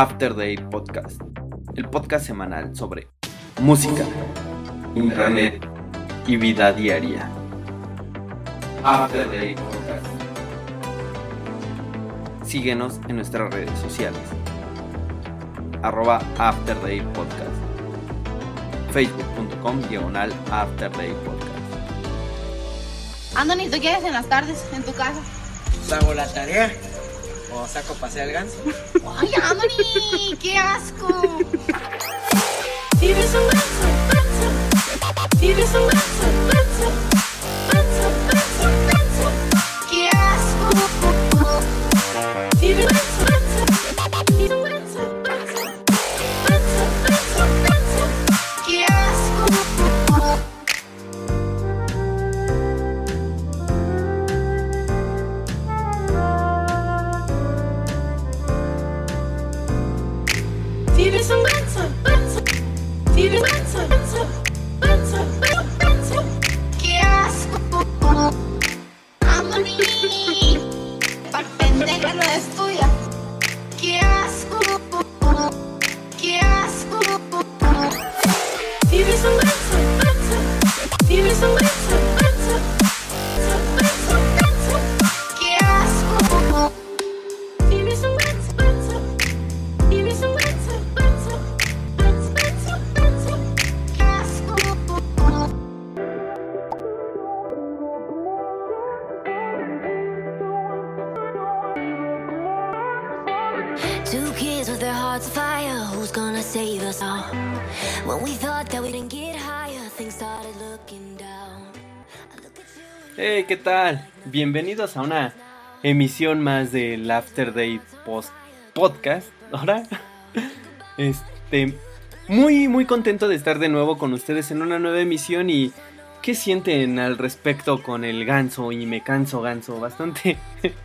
After Day Podcast, el podcast semanal sobre música, internet y vida diaria. After Day Podcast. Síguenos en nuestras redes sociales. Arroba After Day Podcast. Facebook.com diagonal After Day Podcast. Anthony, ¿tú quieres en las tardes en tu casa? Hago la tarea o saco paseo al ganso. ¡Ay, Anthony! ¡Qué asco! Tienes un ganso, ganso. Tienes un ganso, ganso. Hey, ¿qué tal? Bienvenidos a una emisión más del After Day Post Podcast. Ahora, este, muy, muy contento de estar de nuevo con ustedes en una nueva emisión y ¿qué sienten al respecto con el ganso y me canso ganso? Bastante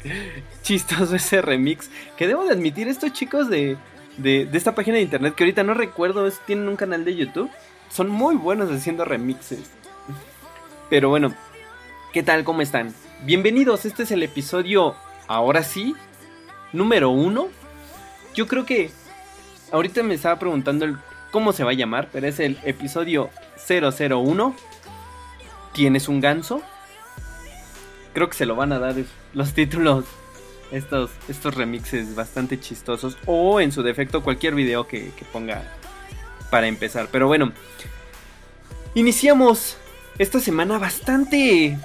chistoso ese remix que debo de admitir estos chicos de, de, de esta página de internet que ahorita no recuerdo, tienen un canal de YouTube, son muy buenos haciendo remixes. Pero bueno, ¿Qué tal? ¿Cómo están? Bienvenidos, este es el episodio, ahora sí, número uno. Yo creo que ahorita me estaba preguntando el cómo se va a llamar, pero es el episodio 001. ¿Tienes un ganso? Creo que se lo van a dar los títulos, estos, estos remixes bastante chistosos, o en su defecto cualquier video que, que ponga para empezar. Pero bueno, iniciamos esta semana bastante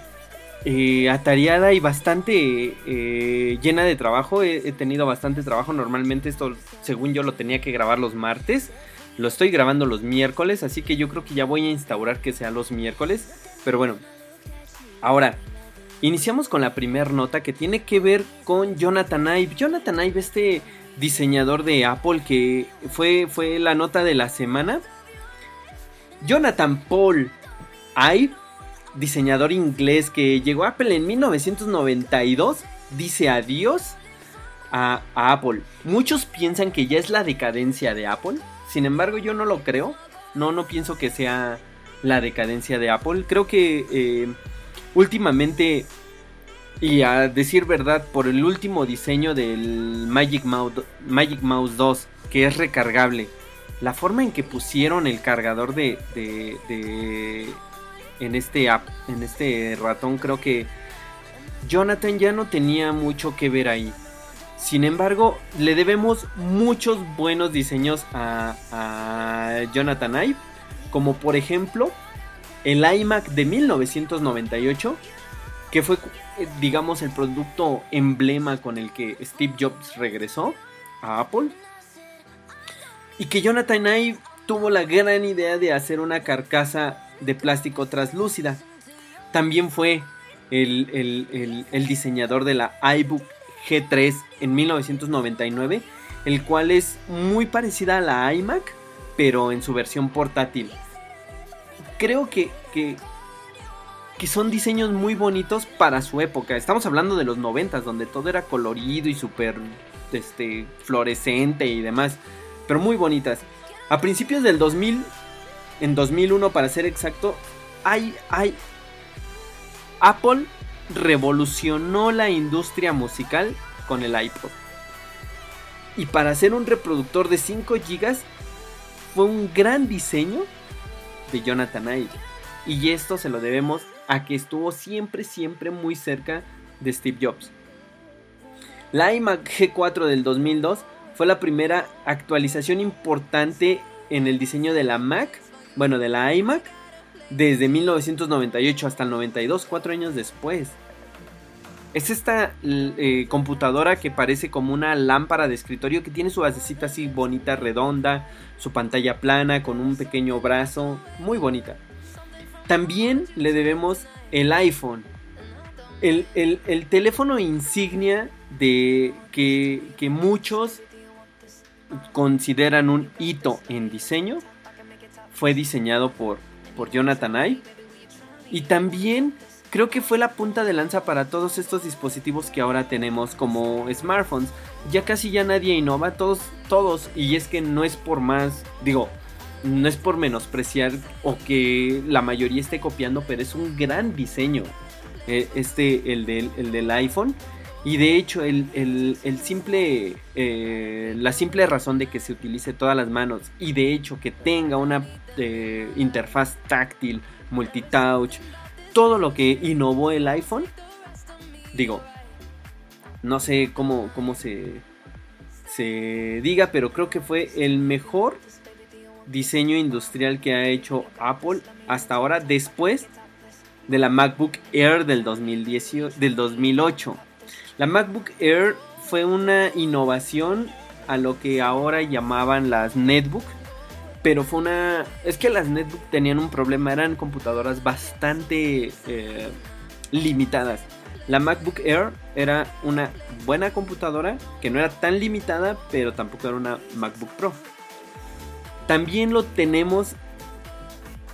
eh, atareada y bastante eh, llena de trabajo. He, tenido bastante trabajo. Normalmente esto, según yo, lo tenía que grabar los martes. Lo estoy grabando los miércoles, así que yo creo que ya voy a instaurar que sea los miércoles. Pero bueno, ahora, iniciamos con la primera nota que tiene que ver con Jonathan Ive. Jonathan Ive, este diseñador de Apple que fue, fue la nota de la semana. Jonathan Paul Ive diseñador inglés que llegó a Apple en 1992, dice adiós a, Apple. Muchos piensan que ya es la decadencia de Apple, sin embargo yo no lo creo, no, no pienso que sea la decadencia de Apple, creo que eh, últimamente, y a decir verdad, por el último diseño del Magic Mouse, Magic Mouse 2, que es recargable, la forma en que pusieron el cargador de, de en este app, en este ratón, creo que Jonathan ya no tenía mucho que ver ahí. Sin embargo, le debemos muchos buenos diseños a, Jonathan Ive, como por ejemplo el iMac de 1998, que fue, eh, digamos, el producto emblema con el que Steve Jobs regresó a Apple. Y que Jonathan Ive tuvo la gran idea de hacer una carcasa de plástico translúcida. También fue el, el- el- diseñador de la iBook G3 en 1999, el cual es muy parecida a la iMac, pero en su versión portátil. Creo que, que, que son diseños muy bonitos para su época. Estamos hablando de los 90, donde todo era colorido y súper este, fluorescente y demás, pero muy bonitas. A principios del 2000, en 2001 para ser exacto, hay, hay, Apple revolucionó la industria musical con el iPod. Y para hacer un reproductor de 5 GB fue un gran diseño de Jonathan Ive. Y esto se lo debemos a que estuvo siempre, siempre muy cerca de Steve Jobs. La iMac G4 del 2002 fue la primera actualización importante en el diseño de la Mac, bueno, de la iMac, desde 1998 hasta el 92, cuatro años después. Es esta eh, computadora que parece como una lámpara de escritorio que tiene su basecita así bonita, redonda, su pantalla plana con un pequeño brazo, muy bonita. También le debemos el iPhone, el, el- el teléfono insignia de que, que muchos consideran un hito en diseño. Fue diseñado por, por Jonathan Ive. Y también creo que fue la punta de lanza para todos estos dispositivos que ahora tenemos como smartphones. Ya casi ya nadie innova, todos, todos. Y es que no es por más, digo, no es por menospreciar o que la mayoría esté copiando, pero es un gran diseño. eh, Este, el del, el del iPhone. Y de hecho, el, el- el simple, eh, la simple razón de que se utilice todas las manos y de hecho que tenga una interfaz táctil, multitouch, todo lo que innovó el iPhone, digo, no sé cómo, cómo se, se diga, pero creo que fue el mejor diseño industrial que ha hecho Apple hasta ahora, después de la MacBook Air del, 2018, del 2008. La MacBook Air fue una innovación a lo que ahora llamaban las netbook. Pero fue una... Es que las netbook tenían un problema. Eran computadoras bastante eh, limitadas. La MacBook Air era una buena computadora que no era tan limitada, pero tampoco era una MacBook Pro. También lo tenemos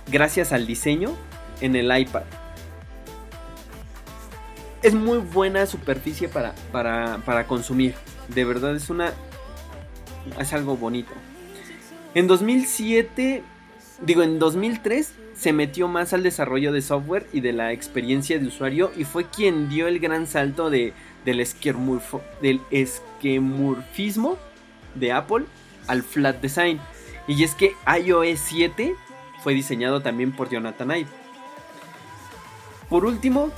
gracias al diseño en el iPad es muy buena superficie para, para, para consumir. De verdad es una... Es algo bonito. En 2007, digo en 2003, se metió más al desarrollo de software y de la experiencia de usuario y fue quien dio el gran salto de, del, esquemurfo- del esquemurfismo de Apple al flat design. Y es que iOS 7 fue diseñado también por Jonathan Ive. Por último,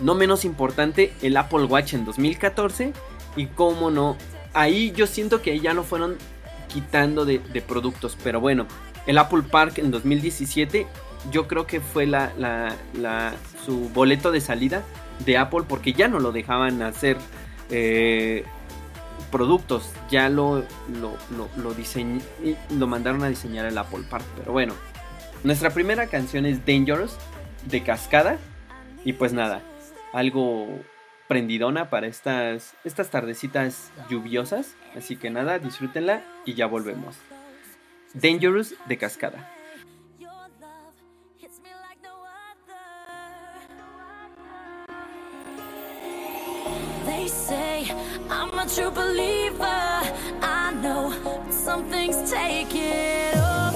no menos importante, el Apple Watch en 2014. Y cómo no, ahí yo siento que ya no fueron quitando de, productos. Pero bueno, el Apple Park en 2017 yo creo que fue la, su boleto de salida de Apple porque ya no lo dejaban hacer eh, productos. Ya lo, lo, lo, lo lo mandaron a diseñar el Apple Park. Pero bueno, nuestra primera canción es Dangerous de Cascada. Y pues nada, algo prendidona para estas, estas tardecitas lluviosas. Así que nada, disfrútenla y ya volvemos. Dangerous de Cascada. They say I'm a true believer. I know but some things take it over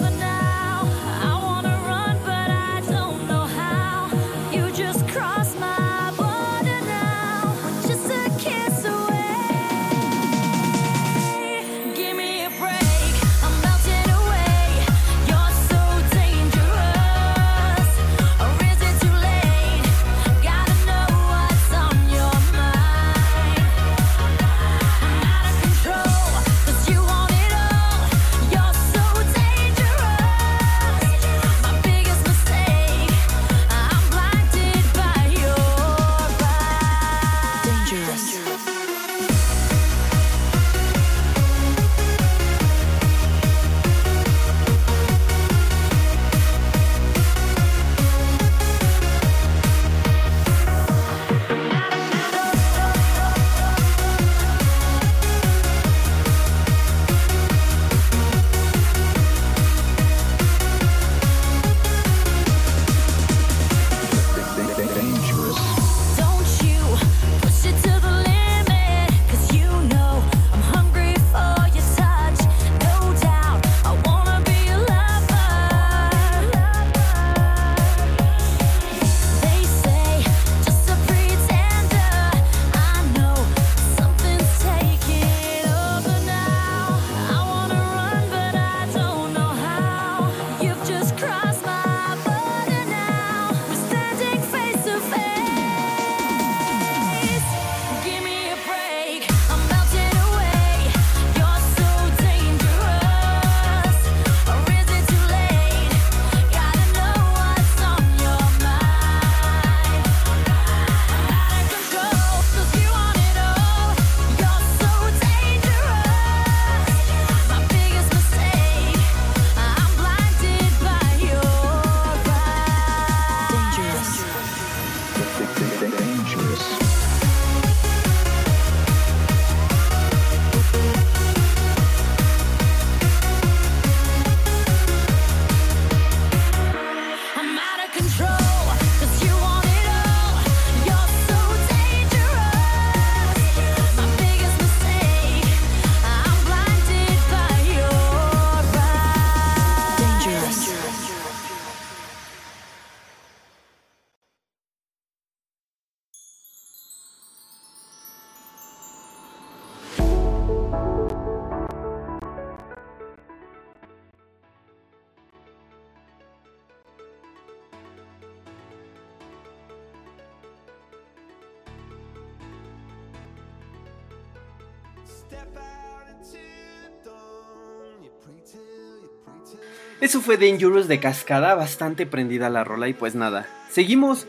Eso fue Dangerous de cascada, bastante prendida la rola y pues nada. Seguimos.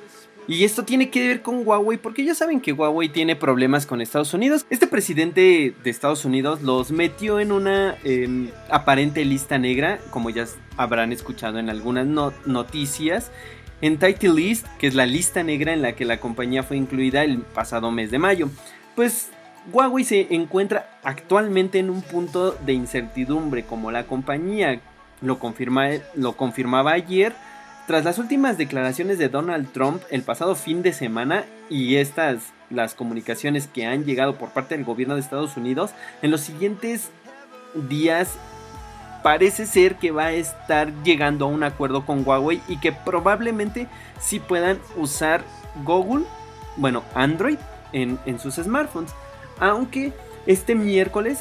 Y esto tiene que ver con Huawei porque ya saben que Huawei tiene problemas con Estados Unidos. Este presidente de Estados Unidos los metió en una em, aparente lista negra, como ya habrán escuchado en algunas no- noticias, en Title List, que es la lista negra en la que la compañía fue incluida el pasado mes de mayo. Pues Huawei se encuentra actualmente en un punto de incertidumbre, como la compañía lo, confirma, lo confirmaba ayer, tras las últimas declaraciones de Donald Trump el pasado fin de semana y estas, las comunicaciones que han llegado por parte del gobierno de Estados Unidos, en los siguientes días parece ser que va a estar llegando a un acuerdo con Huawei y que probablemente sí puedan usar Google, bueno, Android en, en sus smartphones. Aunque este miércoles,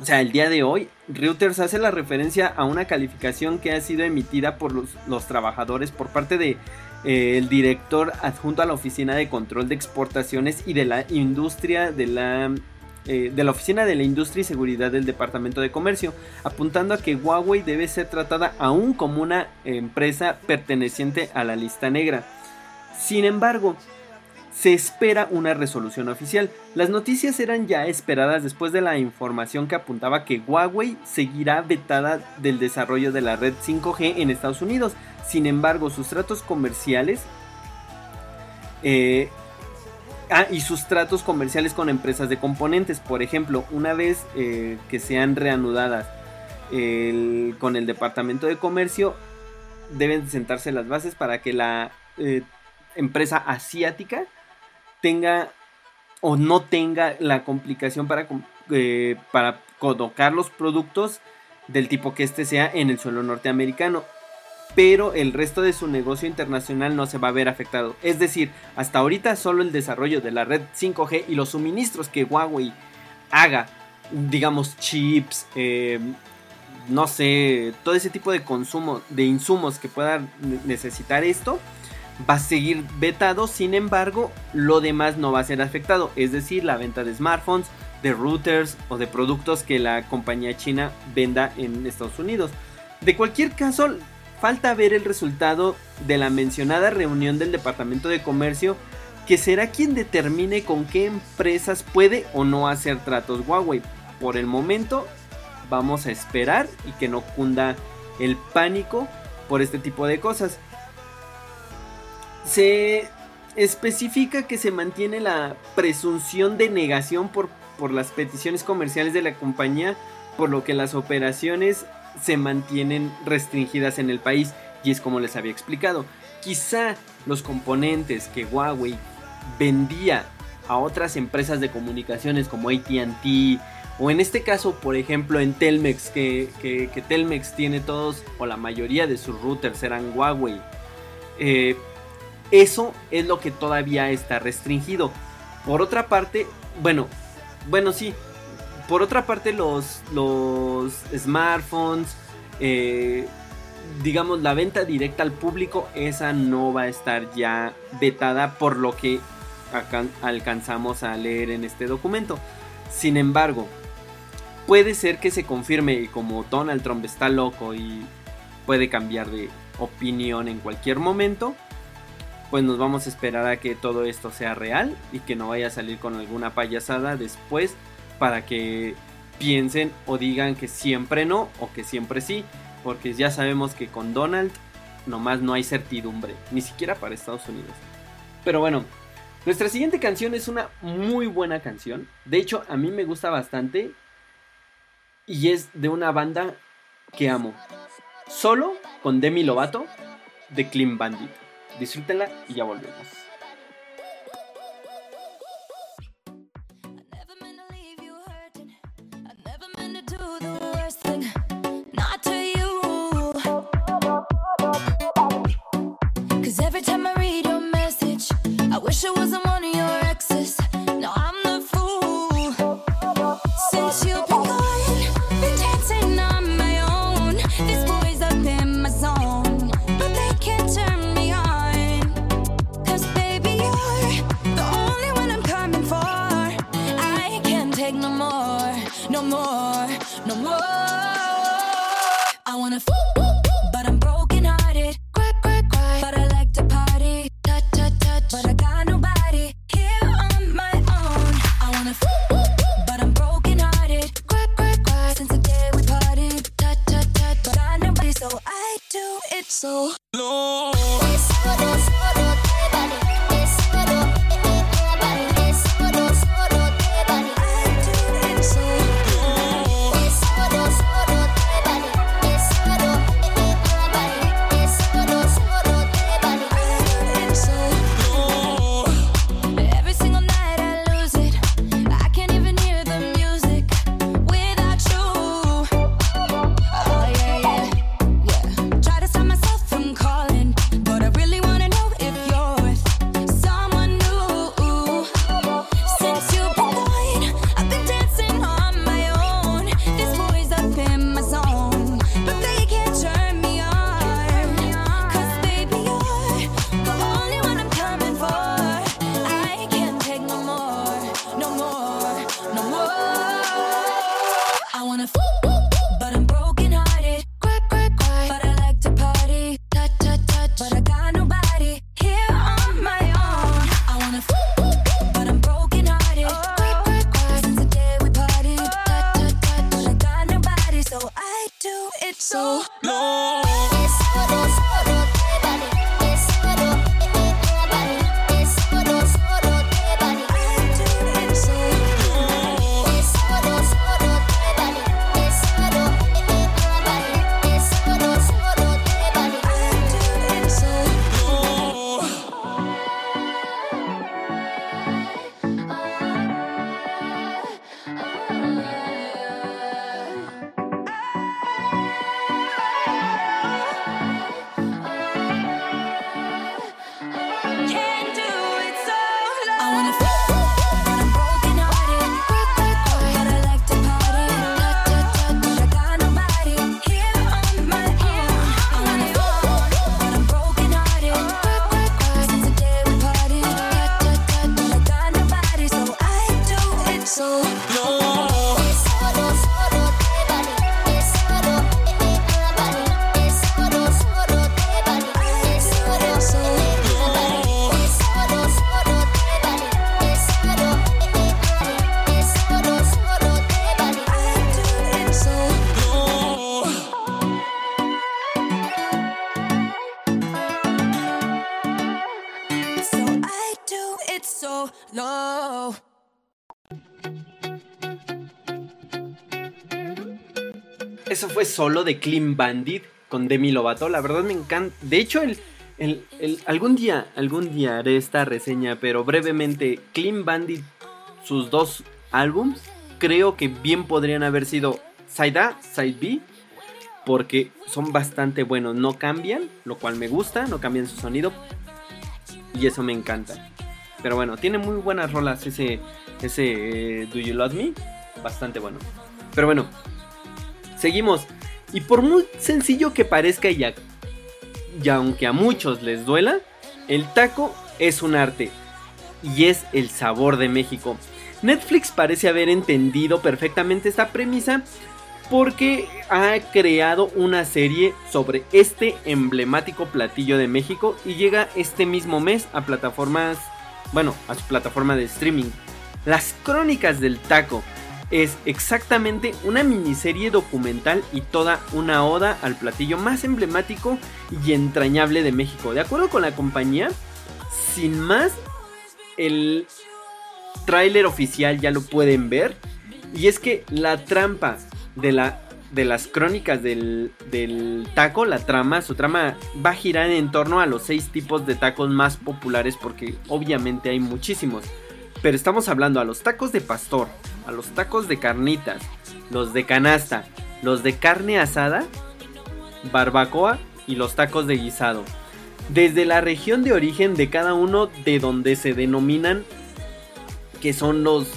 o sea, el día de hoy, Reuters hace la referencia a una calificación que ha sido emitida por los, trabajadores por parte de eh, director adjunto a la Oficina de Control de Exportaciones y de la Industria de la eh, de la Oficina de la Industria y Seguridad del Departamento de Comercio, apuntando a que Huawei debe ser tratada aún como una empresa perteneciente a la lista negra. Sin embargo, se espera una resolución oficial. Las noticias eran ya esperadas después de la información que apuntaba que Huawei seguirá vetada del desarrollo de la red 5G en Estados Unidos. Sin embargo, sus tratos comerciales eh, Ah, y sus tratos comerciales con empresas de componentes. Por ejemplo, una vez eh, que sean reanudadas con el Departamento de Comercio, deben sentarse las bases para que la eh, empresa asiática tenga o no tenga la complicación para, eh, para colocar los productos del tipo que este sea en el suelo norteamericano. Pero el resto de su negocio internacional no se va a ver afectado. Es decir, hasta ahorita solo el desarrollo de la red 5G y los suministros que Huawei haga, digamos chips, eh, no sé, todo ese tipo de consumo, de insumos que pueda ne- necesitar esto, va a seguir vetado, sin embargo, lo demás no va a ser afectado, es decir, la venta de smartphones, de routers o de productos que la compañía china venda en Estados Unidos. De cualquier caso, falta ver el resultado de la mencionada reunión del Departamento de Comercio, que será quien determine con qué empresas puede o no hacer tratos Huawei. Por el momento, vamos a esperar y que no cunda el pánico por este tipo de cosas. Se especifica que se mantiene la presunción de negación por, por las peticiones comerciales de la compañía, por lo que las operaciones se mantienen restringidas en el país. Y es como les había explicado, quizá los componentes que Huawei vendía a otras empresas de comunicaciones como ATT, o en este caso, por ejemplo, en Telmex, que, que- Telmex tiene todos o la mayoría de sus routers eran Huawei. Eh, eso es lo que todavía está restringido. Por otra parte, bueno, bueno, sí. Por otra parte, los, los smartphones, eh, digamos, la venta directa al público, esa no va a estar ya vetada por lo que alcanzamos a leer en este documento. Sin embargo, puede ser que se confirme como Donald Trump está loco y puede cambiar de opinión en cualquier momento, pues nos vamos a esperar a que todo esto sea real y que no vaya a salir con alguna payasada después para que piensen o digan que siempre no o que siempre sí, porque ya sabemos que con Donald nomás no hay certidumbre, ni siquiera para Estados Unidos. Pero bueno, nuestra siguiente canción es una muy buena canción, de hecho a mí me gusta bastante y es de una banda que amo. Solo con Demi Lovato de Clean Bandit. Disfrútenla y ya volvemos. I wish Eso fue solo de Clean Bandit con Demi Lovato. La verdad me encanta. De hecho, el, el- algún día, algún día haré esta reseña, pero brevemente, Clean Bandit, sus dos álbums, creo que bien podrían haber sido Side A, Side B, porque son bastante buenos. No cambian, lo cual me gusta, no cambian su sonido, y eso me encanta. Pero bueno, tiene muy buenas rolas ese, ese eh, Do You Love Me, bastante bueno. Pero bueno, Seguimos. Y por muy sencillo que parezca y, y aunque a muchos les duela, el taco es un arte. Y es el sabor de México. Netflix parece haber entendido perfectamente esta premisa porque ha creado una serie sobre este emblemático platillo de México y llega este mismo mes a plataformas, bueno, a su plataforma de streaming. Las Crónicas del Taco es exactamente una miniserie documental y toda una oda al platillo más emblemático y entrañable de México. De acuerdo con la compañía, sin más, el tráiler oficial ya lo pueden ver. Y es que la trampa de, la, de las crónicas del, del taco, la trama, su trama va a girar en torno a los seis tipos de tacos más populares porque obviamente hay muchísimos. Pero estamos hablando a los tacos de pastor, a los tacos de carnitas, los de canasta, los de carne asada, barbacoa y los tacos de guisado. Desde la región de origen de cada uno de donde se denominan que son los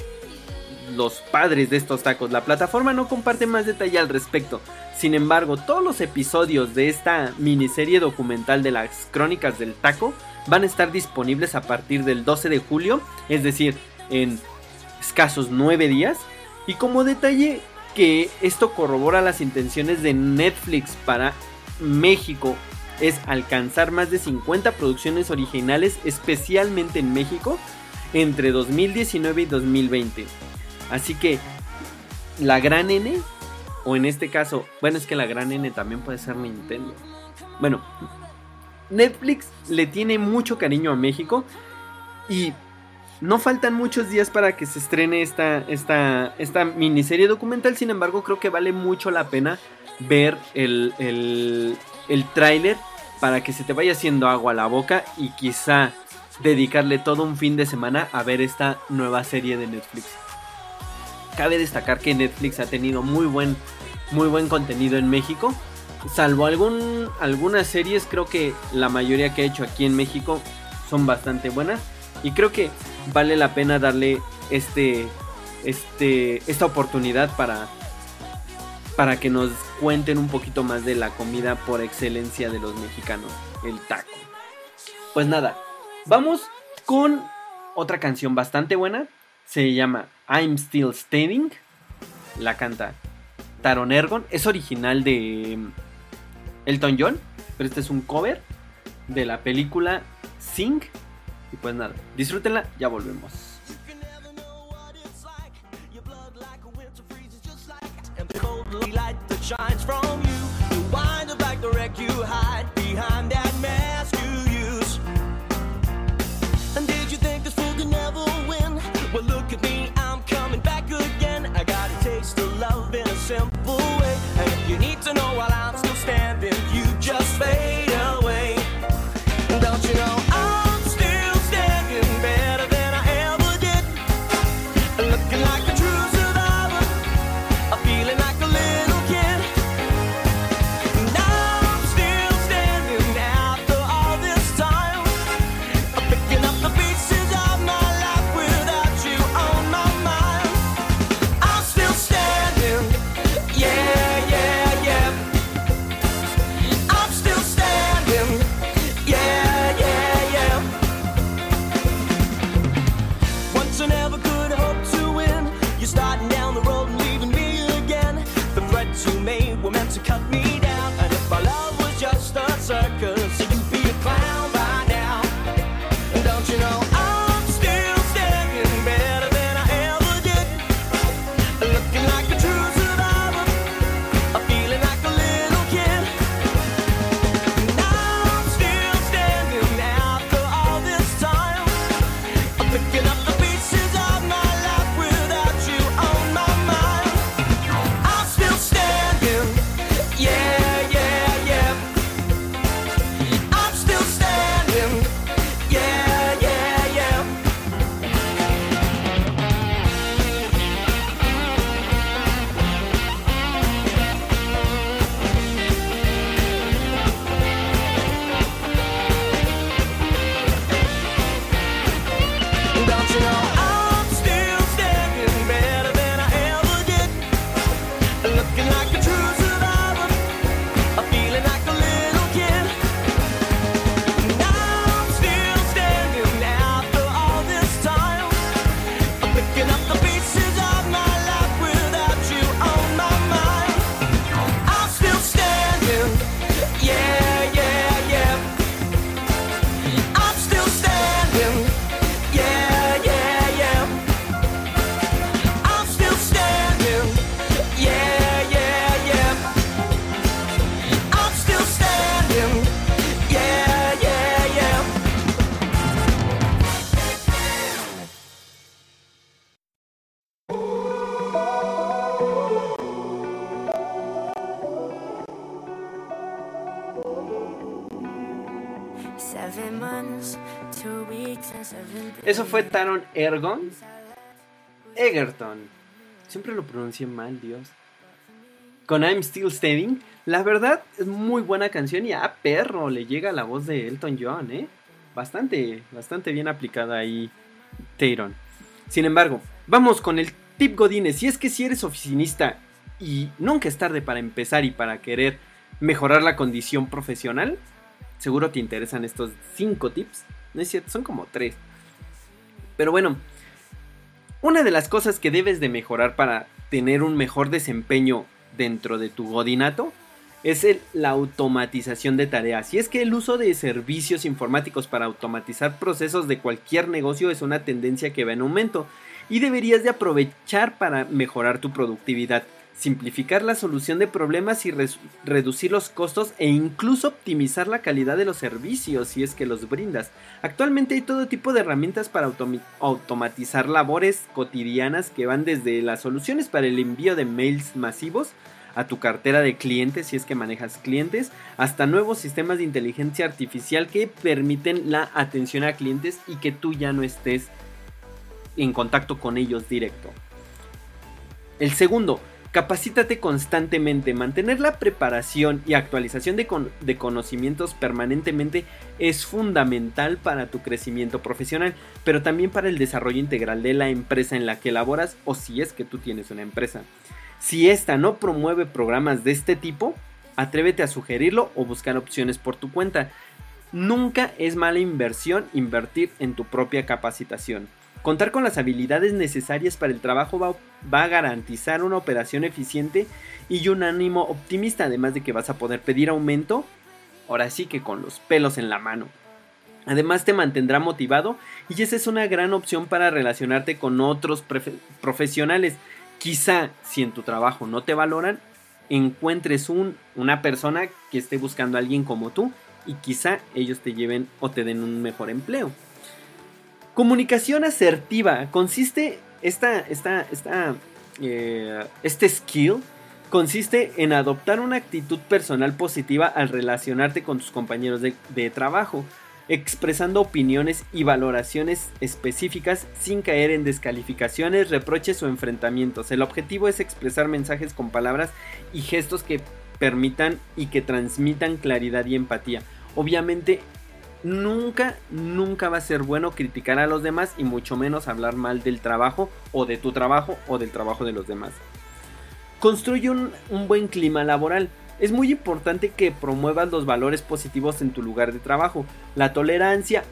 los padres de estos tacos. La plataforma no comparte más detalle al respecto. Sin embargo, todos los episodios de esta miniserie documental de las crónicas del taco van a estar disponibles a partir del 12 de julio, es decir, en escasos 9 días. Y como detalle que esto corrobora las intenciones de Netflix para México es alcanzar más de 50 producciones originales especialmente en México entre 2019 y 2020. Así que la gran N, o en este caso, bueno, es que la gran N también puede ser Nintendo. Bueno, Netflix le tiene mucho cariño a México y no faltan muchos días para que se estrene esta, esta, esta miniserie documental. Sin embargo, creo que vale mucho la pena ver el, el, el tráiler para que se te vaya haciendo agua a la boca y quizá dedicarle todo un fin de semana a ver esta nueva serie de Netflix. Cabe destacar que Netflix ha tenido muy buen, muy buen contenido en México. Salvo algún, algunas series, creo que la mayoría que ha hecho aquí en México son bastante buenas. Y creo que vale la pena darle este, este, esta oportunidad para, para que nos cuenten un poquito más de la comida por excelencia de los mexicanos, el taco. Pues nada, vamos con otra canción bastante buena. Se llama I'm Still Standing. La canta Taron Ergon. Es original de Elton John, pero este es un cover de la película Sing. Y pues nada, disfrútenla, ya volvemos. light that shines from you. You wind up like the wreck you hide behind fue Taron Ergon. Egerton. Siempre lo pronuncié mal, Dios. Con I'm Still Standing. La verdad, es muy buena canción y a perro le llega la voz de Elton John, ¿eh? Bastante, bastante bien aplicada ahí, Taron. Sin embargo, vamos con el tip Godines. Si es que si eres oficinista y nunca es tarde para empezar y para querer mejorar la condición profesional, seguro te interesan estos 5 tips. No es cierto, son como 3. Pero bueno, una de las cosas que debes de mejorar para tener un mejor desempeño dentro de tu godinato es el- la automatización de tareas. Y es que el uso de servicios informáticos para automatizar procesos de cualquier negocio es una tendencia que va en aumento y deberías de aprovechar para mejorar tu productividad, simplificar la solución de problemas y reducir los costos e incluso optimizar la calidad de los servicios si es que los brindas. Actualmente hay todo tipo de herramientas para automatizar labores cotidianas que van desde las soluciones para el envío de mails masivos a tu cartera de clientes si es que manejas clientes, hasta nuevos sistemas de inteligencia artificial que permiten la atención a clientes y que tú ya no estés en contacto con ellos directo. El segundo, capacítate constantemente. Mantener la preparación y actualización de, con- de conocimientos permanentemente es fundamental para tu crecimiento profesional, pero también para el desarrollo integral de la empresa en la que laboras o si es que tú tienes una empresa. Si esta no promueve programas de este tipo, atrévete a sugerirlo o buscar opciones por tu cuenta. Nunca es mala inversión invertir en tu propia capacitación. Contar con las habilidades necesarias para el trabajo va, va a garantizar una operación eficiente y un ánimo optimista, además de que vas a poder pedir aumento, ahora sí que con los pelos en la mano. Además te mantendrá motivado y esa es una gran opción para relacionarte con otros profesionales. Quizá si en tu trabajo no te valoran, encuentres un, una persona que esté buscando a alguien como tú y quizá ellos te lleven o te den un mejor empleo. Comunicación asertiva consiste esta, esta, esta, eh, este skill consiste en adoptar una actitud personal positiva al relacionarte con tus compañeros de, de trabajo, expresando opiniones y valoraciones específicas sin caer en descalificaciones, reproches o enfrentamientos. El objetivo es expresar mensajes con palabras y gestos que permitan y que transmitan claridad y empatía. Obviamente nunca, nunca va a ser bueno criticar a los demás y mucho menos hablar mal del trabajo o de tu trabajo o del trabajo de los demás. Construye un, buen clima laboral. Es muy importante que promuevas los valores positivos en tu lugar de trabajo. La tolerancia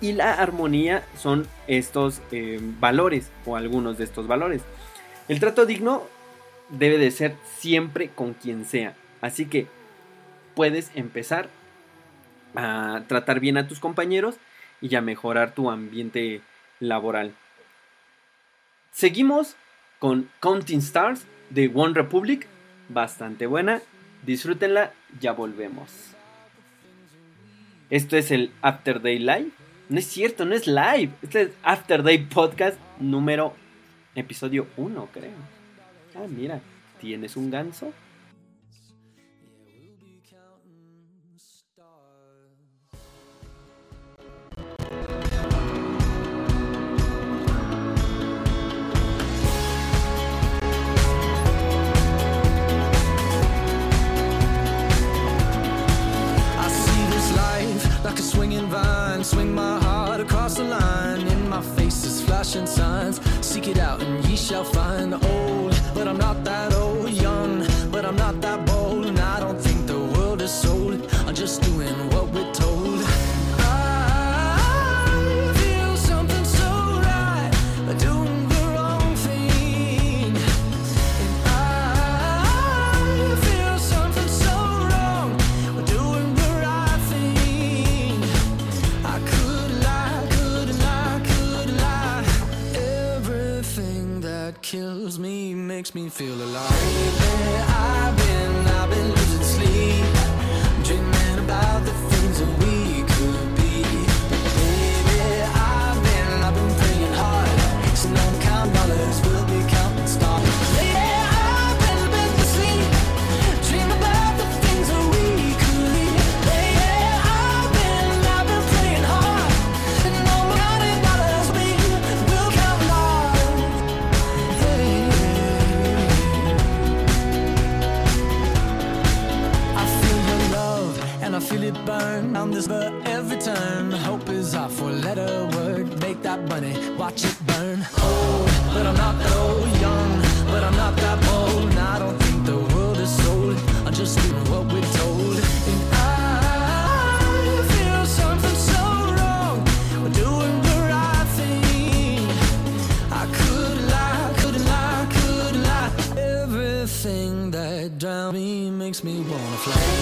y la armonía son estos eh, valores o algunos de estos valores. El trato digno debe de ser siempre con quien sea. Así que puedes empezar a tratar bien a tus compañeros y a mejorar tu ambiente laboral. Seguimos con Counting Stars de One Republic, bastante buena, disfrútenla, ya volvemos. Esto es el After Day Live. No es cierto, no es live. Este es After Day Podcast número episodio 1, creo. Ah, mira, ¿tienes un ganso? It out and ye shall find. Old, makes me feel alive. Lately, it burn on this but every turn. Hope is our four letter word. Make that money, watch it burn. Old, but I'm not that old. Young, but I'm not that bold. And I don't think the world is sold. I'm just doing what we're told. And I feel something so wrong. We're doing the right thing. I could lie, could lie, could lie. Everything that drowned me makes me wanna fly.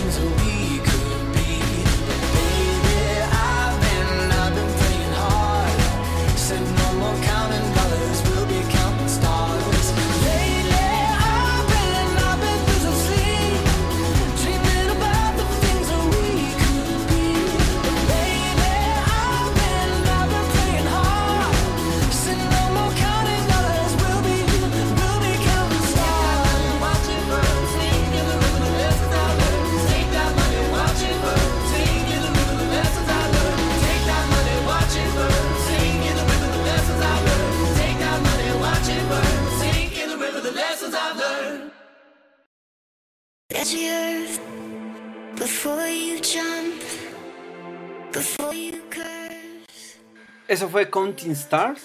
Eso fue Counting Stars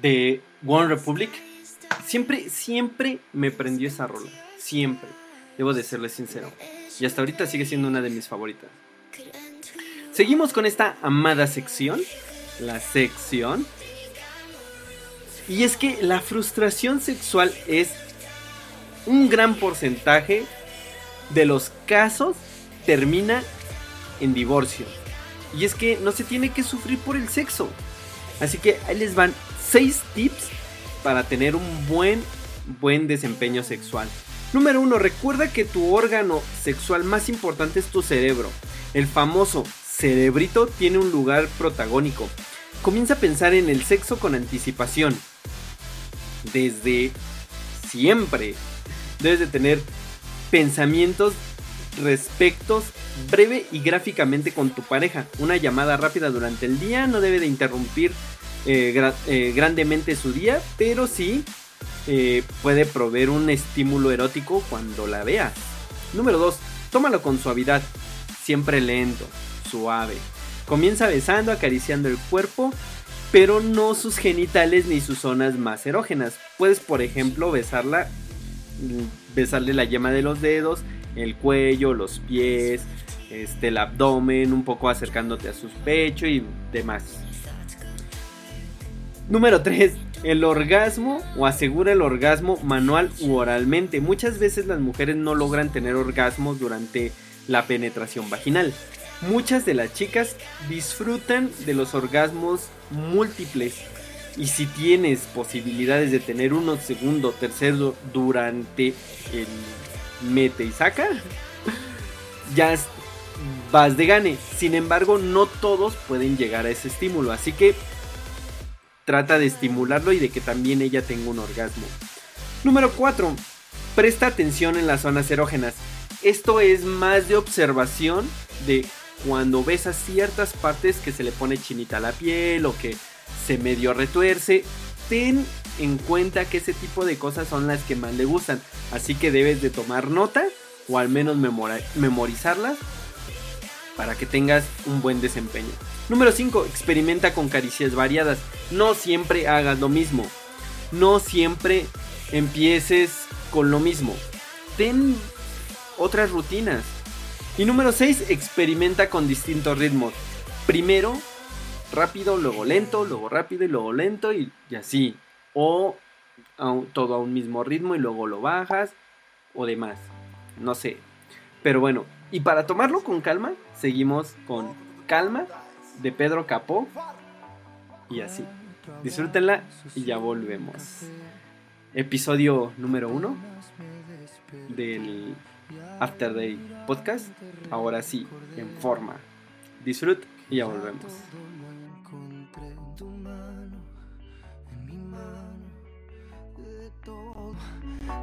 de One Republic. Siempre, siempre me prendió esa rola. Siempre. Debo de serle sincero. Y hasta ahorita sigue siendo una de mis favoritas. Seguimos con esta amada sección. La sección. Y es que la frustración sexual es un gran porcentaje de los casos termina en divorcio. Y es que no se tiene que sufrir por el sexo. Así que ahí les van 6 tips para tener un buen, buen desempeño sexual. Número 1. Recuerda que tu órgano sexual más importante es tu cerebro. El famoso cerebrito tiene un lugar protagónico. Comienza a pensar en el sexo con anticipación. Desde siempre. Debes de tener pensamientos respectos breve y gráficamente con tu pareja. Una llamada rápida durante el día no debe de interrumpir eh, eh, grandemente su día, pero sí eh, puede proveer un estímulo erótico cuando la veas. Número 2. Tómalo con suavidad, siempre lento, suave. Comienza besando, acariciando el cuerpo, pero no sus genitales ni sus zonas más erógenas. Puedes, por ejemplo, besarla, mm, besarle la yema de los dedos, el cuello, los pies, este, el abdomen, un poco acercándote a sus pechos y demás. Número 3. El orgasmo o asegura el orgasmo manual u oralmente. Muchas veces las mujeres no logran tener orgasmos durante la penetración vaginal. Muchas de las chicas disfrutan de los orgasmos múltiples. Y si tienes posibilidades de tener uno segundo, tercero durante el mete y saca, ya vas de gane. Sin embargo, no todos pueden llegar a ese estímulo. Así que trata de estimularlo y de que también ella tenga un orgasmo. Número 4. Presta atención en las zonas erógenas. Esto es más de observación de cuando ves a ciertas partes que se le pone chinita la piel o que se medio retuerce. Ten en cuenta que ese tipo de cosas son las que más le gustan. Así que debes de tomar nota o al menos memorizarlas para que tengas un buen desempeño. Número 5. Experimenta con caricias variadas. No siempre hagas lo mismo. No siempre empieces con lo mismo. Ten otras rutinas. Y número 6. Experimenta con distintos ritmos. Primero rápido, luego lento, luego rápido y luego lento y así. O todo a un mismo ritmo y luego lo bajas o demás. No sé. Pero bueno, y para tomarlo con calma, seguimos con Calma de Pedro Capó. Y así. Disfrútenla y ya volvemos. Episodio número uno del After Day Podcast. Ahora sí, en forma. Disfrut y ya volvemos.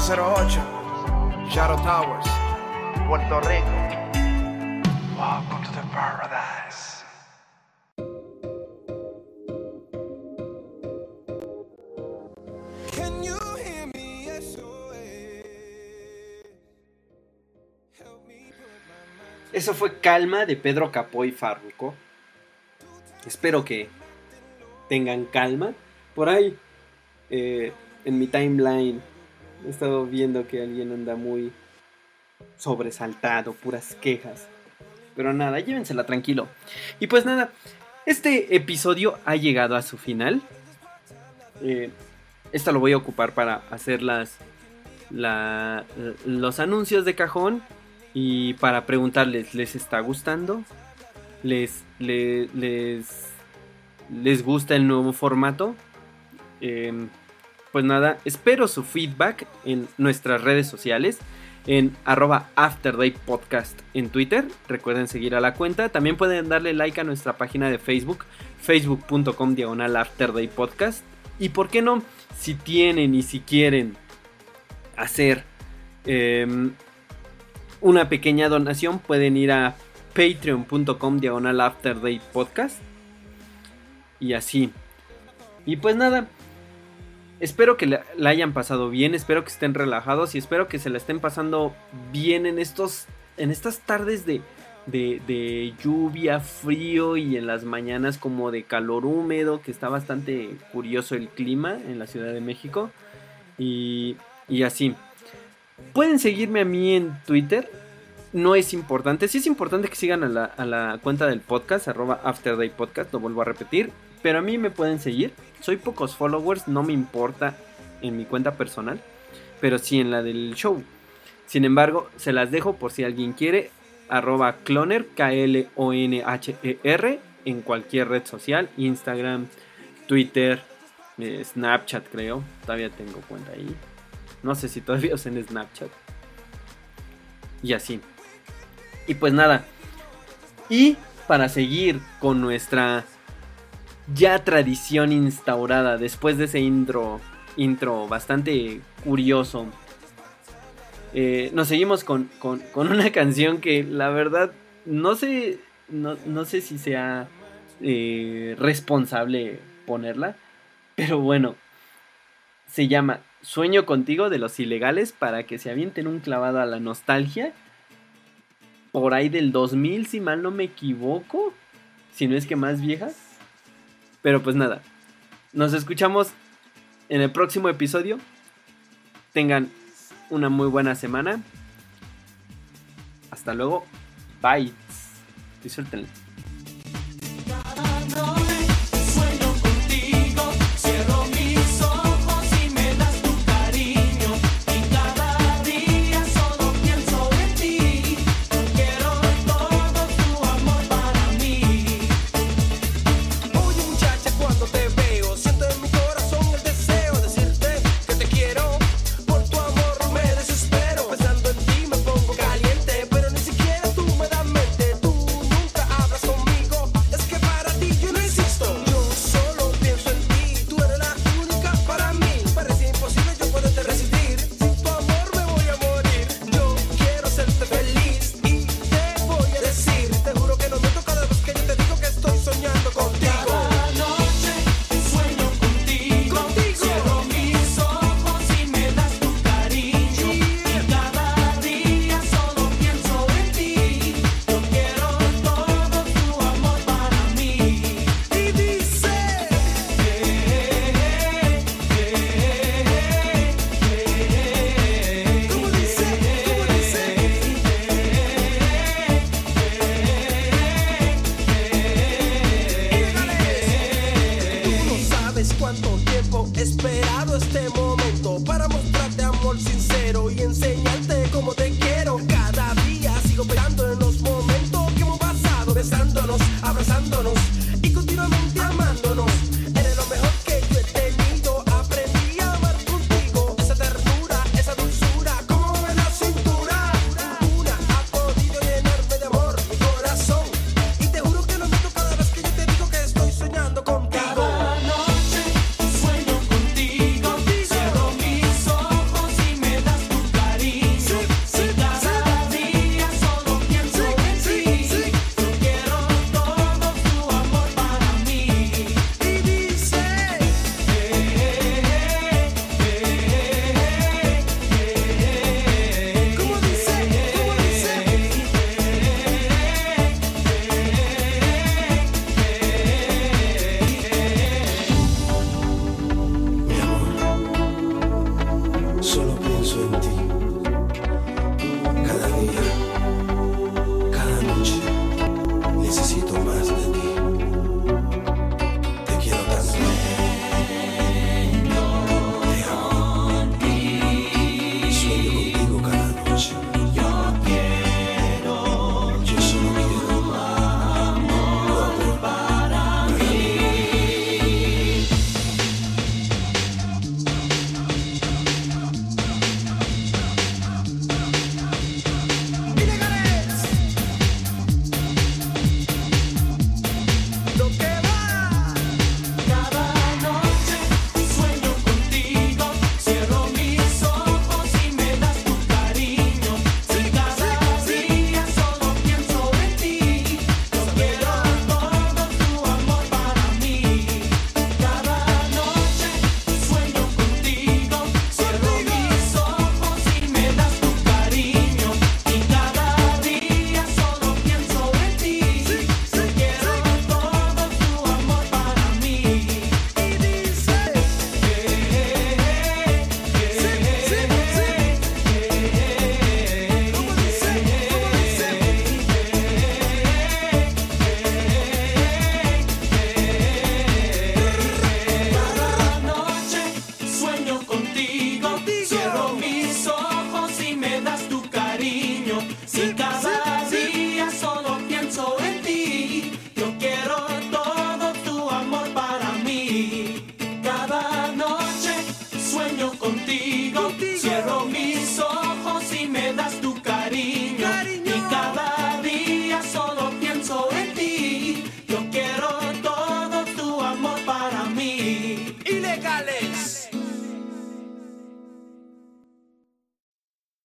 808, Shadow Towers, Puerto Rico. Welcome to the paradise. Can you hear me? SOS. Help me put my Eso fue Calma de Pedro Capó y Farruko. Espero que tengan calma. Por ahí, eh, en mi timeline, he estado viendo que alguien anda muy sobresaltado, puras quejas. Pero nada, llévensela tranquilo. Y pues nada, este episodio ha llegado a su final. Eh, esta lo voy a ocupar para hacer las, la- los anuncios de cajón y para preguntarles, ¿les está gustando? ¿Les, le- les, les gusta el nuevo formato? Em, pues nada, espero su feedback en nuestras redes sociales. En arroba Afterday Podcast en Twitter. Recuerden seguir a la cuenta. También pueden darle like a nuestra página de Facebook. Facebook.com diagonal. Y por qué no, si tienen y si quieren hacer em, una pequeña donación, pueden ir a patreon.com. Y así. Y pues nada. Espero que la, hayan pasado bien, espero que estén relajados y espero que se la estén pasando bien en estos. En estas tardes de, de, de lluvia, frío y en las mañanas como de calor húmedo, que está bastante curioso el clima en la Ciudad de México. Y, y así. Pueden seguirme a mí en Twitter. No es importante. Sí es importante que sigan a la, a la cuenta del podcast, arroba Afterday Podcast, lo vuelvo a repetir. Pero a mí me pueden seguir. Soy pocos followers, no me importa en mi cuenta personal. Pero sí en la del show. Sin embargo, se las dejo por si alguien quiere. Arroba cloner, K-L-O-N-H-E-R, en cualquier red social. Instagram, Twitter, eh, Snapchat creo. Todavía tengo cuenta ahí. No sé si todavía usan Snapchat. Y así. Y pues nada. Y para seguir con nuestra ya tradición instaurada después de ese intro, intro bastante curioso. eh, nos seguimos con, con- con una canción que la verdad no sé, no, no sé si sea eh, responsable ponerla, pero bueno, se llama Sueño contigo de los ilegales para que se avienten un clavado a la nostalgia. Por ahí del 2000, si mal no me equivoco. Si no es que más viejas. Pero pues nada. Nos escuchamos en el próximo episodio. Tengan una muy buena semana. Hasta luego. Bye. Disfrútenla.